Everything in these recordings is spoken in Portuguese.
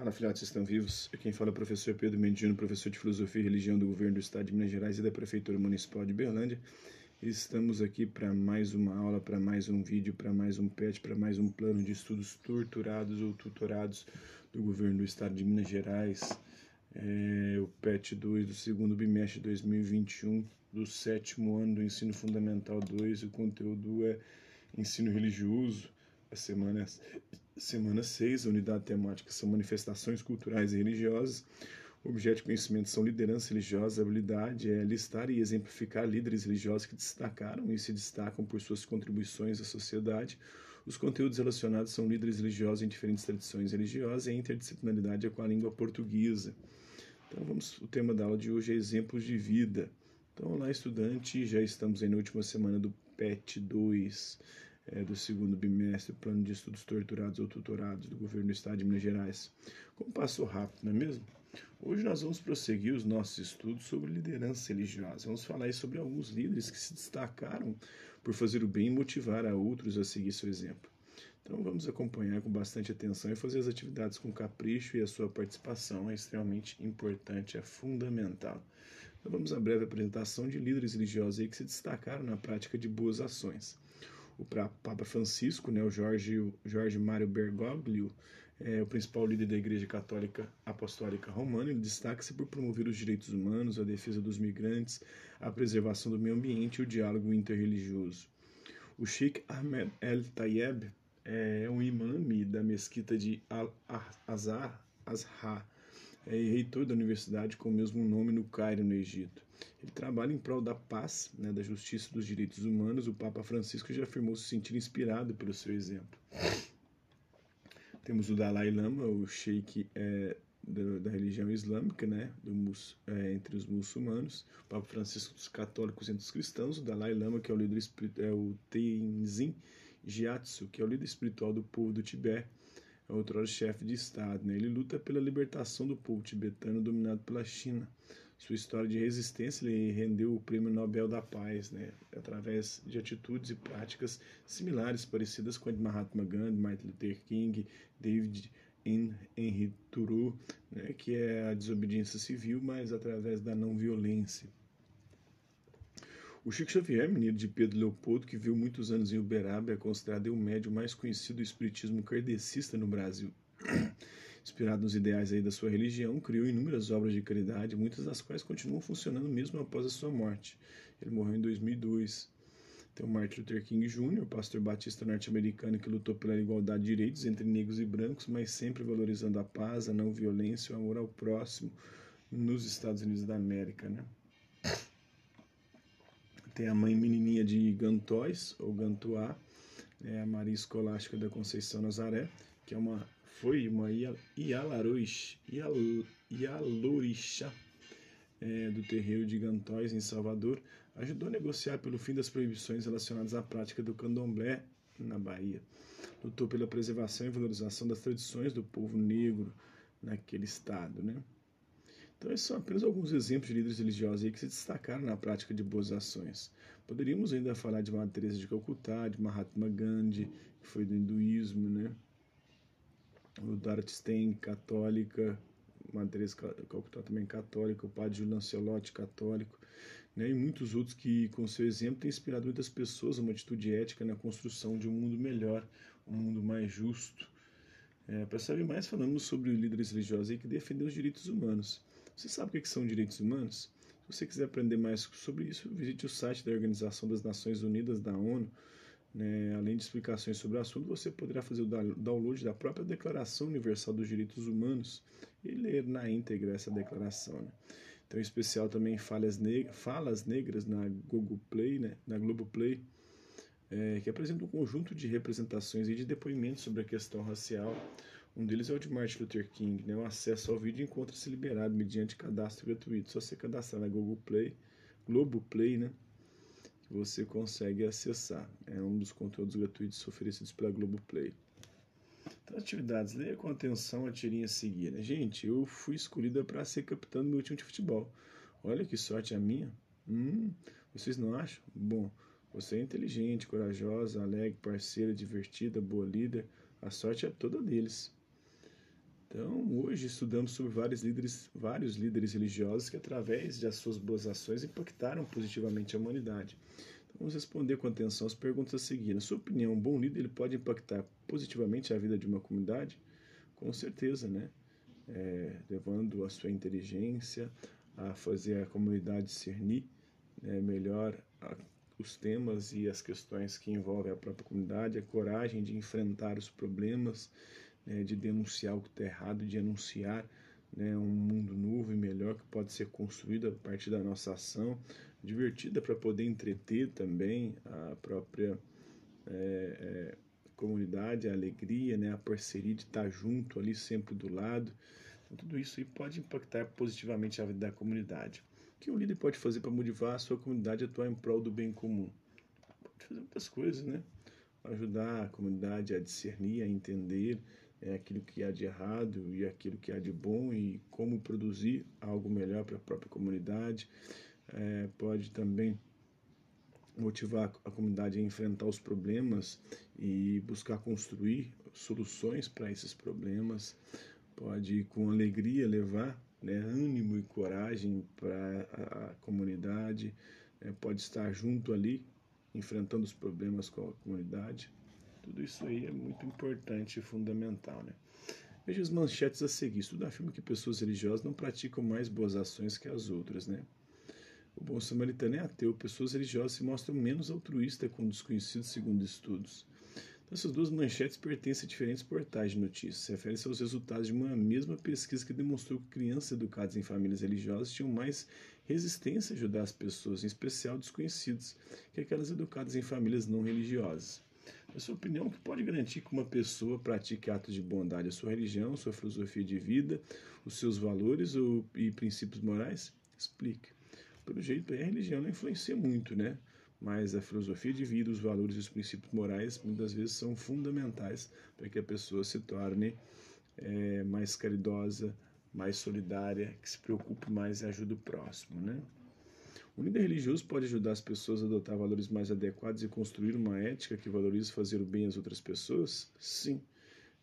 Fala, filhotes, estão vivos? Quem fala é o professor Pedro Mendino, professor de Filosofia e Religião do Governo do Estado de Minas Gerais e da Prefeitura Municipal de Berlândia. Estamos aqui para mais uma aula, para mais um vídeo, para mais um PET, para mais um plano de estudos torturados ou tutorados do Governo do Estado de Minas Gerais. É o PET 2 do segundo bimestre de 2021, do sétimo ano do Ensino Fundamental 2. O conteúdo é Ensino Religioso a semana, semana 6, a unidade temática são manifestações culturais e religiosas. O objeto de conhecimento são liderança religiosa, a habilidade é listar e exemplificar líderes religiosos que destacaram e se destacam por suas contribuições à sociedade. Os conteúdos relacionados são líderes religiosos em diferentes tradições religiosas e a interdisciplinaridade é com a língua portuguesa. Então vamos, o tema da aula de hoje é exemplos de vida. Então olá estudante, já estamos aí na última semana do PET 2 é, do segundo bimestre, Plano de Estudos Torturados ou Tutorados do Governo do Estado de Minas Gerais. Como passou rápido, não é mesmo? Hoje nós vamos prosseguir os nossos estudos sobre liderança religiosa. Vamos falar sobre alguns líderes que se destacaram por fazer o bem e motivar a outros a seguir seu exemplo. Então vamos acompanhar com bastante atenção e fazer as atividades com capricho e a sua participação é extremamente importante, é fundamental. Então vamos à breve apresentação de líderes religiosos aí que se destacaram na prática de boas ações o Papa Francisco, né, o Jorge, Jorge Mário Bergoglio, é o principal líder da Igreja Católica Apostólica Romana. Ele destaca-se por promover os direitos humanos, a defesa dos migrantes, a preservação do meio ambiente e o diálogo interreligioso. O Sheikh Ahmed El Tayeb é um imame da mesquita de Al-Azhar, Azhar, é reitor da universidade com o mesmo nome no Cairo, no Egito. Ele trabalha em prol da paz, né, da justiça e dos direitos humanos. O Papa Francisco já afirmou se sentir inspirado pelo seu exemplo. Temos o Dalai Lama, o sheik é, da, da, religião islâmica, né, do, é, entre os muçulmanos. O Papa Francisco dos católicos entre os cristãos. O Dalai Lama, que é o líder é o Tenzin Gyatso, que é o líder espiritual do povo do Tibete é outro chefe de Estado. Né? Ele luta pela libertação do povo tibetano dominado pela China. Sua história de resistência lhe rendeu o Prêmio Nobel da Paz, né? através de atitudes e práticas similares, parecidas com a de Mahatma Gandhi, Martin Luther King, David Henry Thoreau, né? que é a desobediência civil, mas através da não violência. O Chico Xavier, menino de Pedro Leopoldo, que viu muitos anos em Uberaba, é considerado o médium mais conhecido do espiritismo kardecista no Brasil. Inspirado nos ideais aí da sua religião, criou inúmeras obras de caridade, muitas das quais continuam funcionando mesmo após a sua morte. Ele morreu em 2002. Tem o Martin Luther King Jr., pastor batista norte-americano que lutou pela igualdade de direitos entre negros e brancos, mas sempre valorizando a paz, a não violência o amor ao próximo nos Estados Unidos da América, né? Tem a mãe menininha de Gantóis, ou Gantuá, é a Maria Escolástica da Conceição Nazaré, que é uma, foi uma Ialorixá é, do terreiro de Gantóis, em Salvador, ajudou a negociar pelo fim das proibições relacionadas à prática do candomblé na Bahia. Lutou pela preservação e valorização das tradições do povo negro naquele estado, né? Então, esses são apenas alguns exemplos de líderes religiosos que se destacaram na prática de boas ações. Poderíamos ainda falar de Madre Teresa de Calcutá, de Mahatma Gandhi, que foi do hinduísmo, né? O Dorothy Stein, católica, Madre Teresa de Calcutá também católica, o Padre Julian Lancelotti, católico, né? E muitos outros que, com seu exemplo, têm inspirado muitas pessoas a uma atitude ética na construção de um mundo melhor, um mundo mais justo. É, Para saber mais, falamos sobre líderes religiosos que defendem os direitos humanos. Você sabe o que são direitos humanos? Se você quiser aprender mais sobre isso, visite o site da Organização das Nações Unidas, da ONU. Né? Além de explicações sobre o assunto, você poderá fazer o download da própria Declaração Universal dos Direitos Humanos e ler na íntegra essa declaração. Né? Então, em especial também Falas, Neg Falas Negras na Google Play, né? na Globoplay, é, que apresenta um conjunto de representações e de depoimentos sobre a questão racial um deles é o de Martin Luther King, né? O acesso ao vídeo encontra-se liberado mediante cadastro gratuito. Só você cadastrar na Google Play, Globo Play, né? Que você consegue acessar. É um dos conteúdos gratuitos oferecidos pela Globo Play. Então, atividades, leia com atenção a tirinha a seguir. Né? Gente, eu fui escolhida para ser capitão do meu time de futebol. Olha que sorte a minha. Hum, vocês não acham? Bom, você é inteligente, corajosa, alegre, parceira, divertida, boa líder. A sorte é toda deles. Então, hoje estudamos sobre vários líderes, vários líderes religiosos que, através de suas boas ações, impactaram positivamente a humanidade. Então, vamos responder com atenção as perguntas a seguir. Na sua opinião, um bom líder ele pode impactar positivamente a vida de uma comunidade? Com certeza, né? É, levando a sua inteligência a fazer a comunidade discernir né, melhor a, os temas e as questões que envolvem a própria comunidade, a coragem de enfrentar os problemas, né, de denunciar o que está errado, de anunciar né, um mundo novo e melhor que pode ser construído a partir da nossa ação, divertida para poder entreter também a própria é, é, comunidade, a alegria, né, a parceria de estar junto ali sempre do lado. Então, tudo isso aí pode impactar positivamente a vida da comunidade. O que um líder pode fazer para motivar a sua comunidade a atuar em prol do bem comum? Pode fazer muitas coisas, né? Ajudar a comunidade a discernir, a entender, é aquilo que há de errado e aquilo que há de bom e como produzir algo melhor para a própria comunidade. É, pode também motivar a comunidade a enfrentar os problemas e buscar construir soluções para esses problemas. Pode, com alegria, levar né, ânimo e coragem para a, comunidade. É, pode estar junto ali, enfrentando os problemas com a comunidade tudo isso aí é muito importante e fundamental, né? Veja as manchetes a seguir. Estudo afirma que pessoas religiosas não praticam mais boas ações que as outras, né? O bom samaritano é ateu. Pessoas religiosas se mostram menos altruístas com desconhecidos, segundo estudos. Então, essas duas manchetes pertencem a diferentes portais de notícias. Referem-se aos resultados de uma mesma pesquisa que demonstrou que crianças educadas em famílias religiosas tinham mais resistência a ajudar as pessoas, em especial desconhecidos, que aquelas educadas em famílias não religiosas. A sua opinião que pode garantir que uma pessoa pratique atos de bondade, a sua religião, sua filosofia de vida, os seus valores ou, e princípios morais? Explique. Pelo jeito, a religião não influencia muito, né? Mas a filosofia de vida, os valores e os princípios morais muitas vezes são fundamentais para que a pessoa se torne é, mais caridosa, mais solidária, que se preocupe mais e ajude o próximo, né? O líder religioso pode ajudar as pessoas a adotar valores mais adequados e construir uma ética que valorize fazer o bem às outras pessoas? Sim.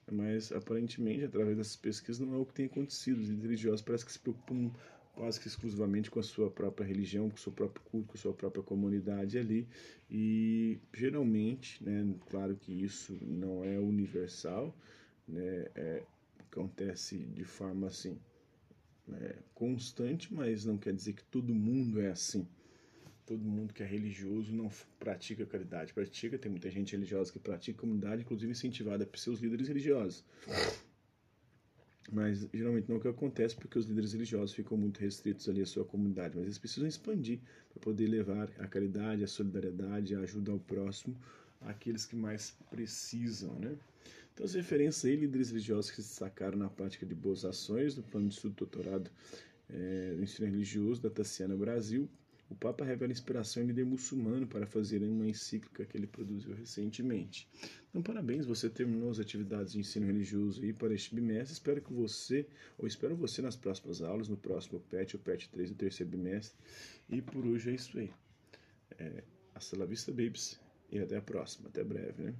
Mas, aparentemente, através dessas pesquisas, não é o que tem acontecido. Os líderes religiosos parecem que se preocupam quase que exclusivamente com a sua própria religião, com o seu próprio culto, com a sua própria comunidade ali. E, geralmente, né, claro que isso não é universal, né, é, acontece de forma assim é, constante, mas não quer dizer que todo mundo é assim. Todo mundo que é religioso não pratica caridade. Pratica, tem muita gente religiosa que pratica comunidade, inclusive incentivada por seus líderes religiosos. Mas geralmente não é o que acontece porque os líderes religiosos ficam muito restritos ali à sua comunidade. Mas eles precisam expandir para poder levar a caridade, a solidariedade, a ajuda ao próximo àqueles que mais precisam, né? Então, as referências aí, líderes religiosos que se destacaram na prática de boas ações no plano de estudo doutorado é, do ensino religioso da Tassiana Brasil, o Papa revela inspiração em líder muçulmano para fazer uma encíclica que ele produziu recentemente. Então, parabéns, você terminou as atividades de ensino religioso aí para este bimestre. Espero que você, ou espero você nas próximas aulas, no próximo PET, o PET 3 do terceiro bimestre. E por hoje é isso aí. É, hasta la vista, babes. E até a próxima. Até breve, né?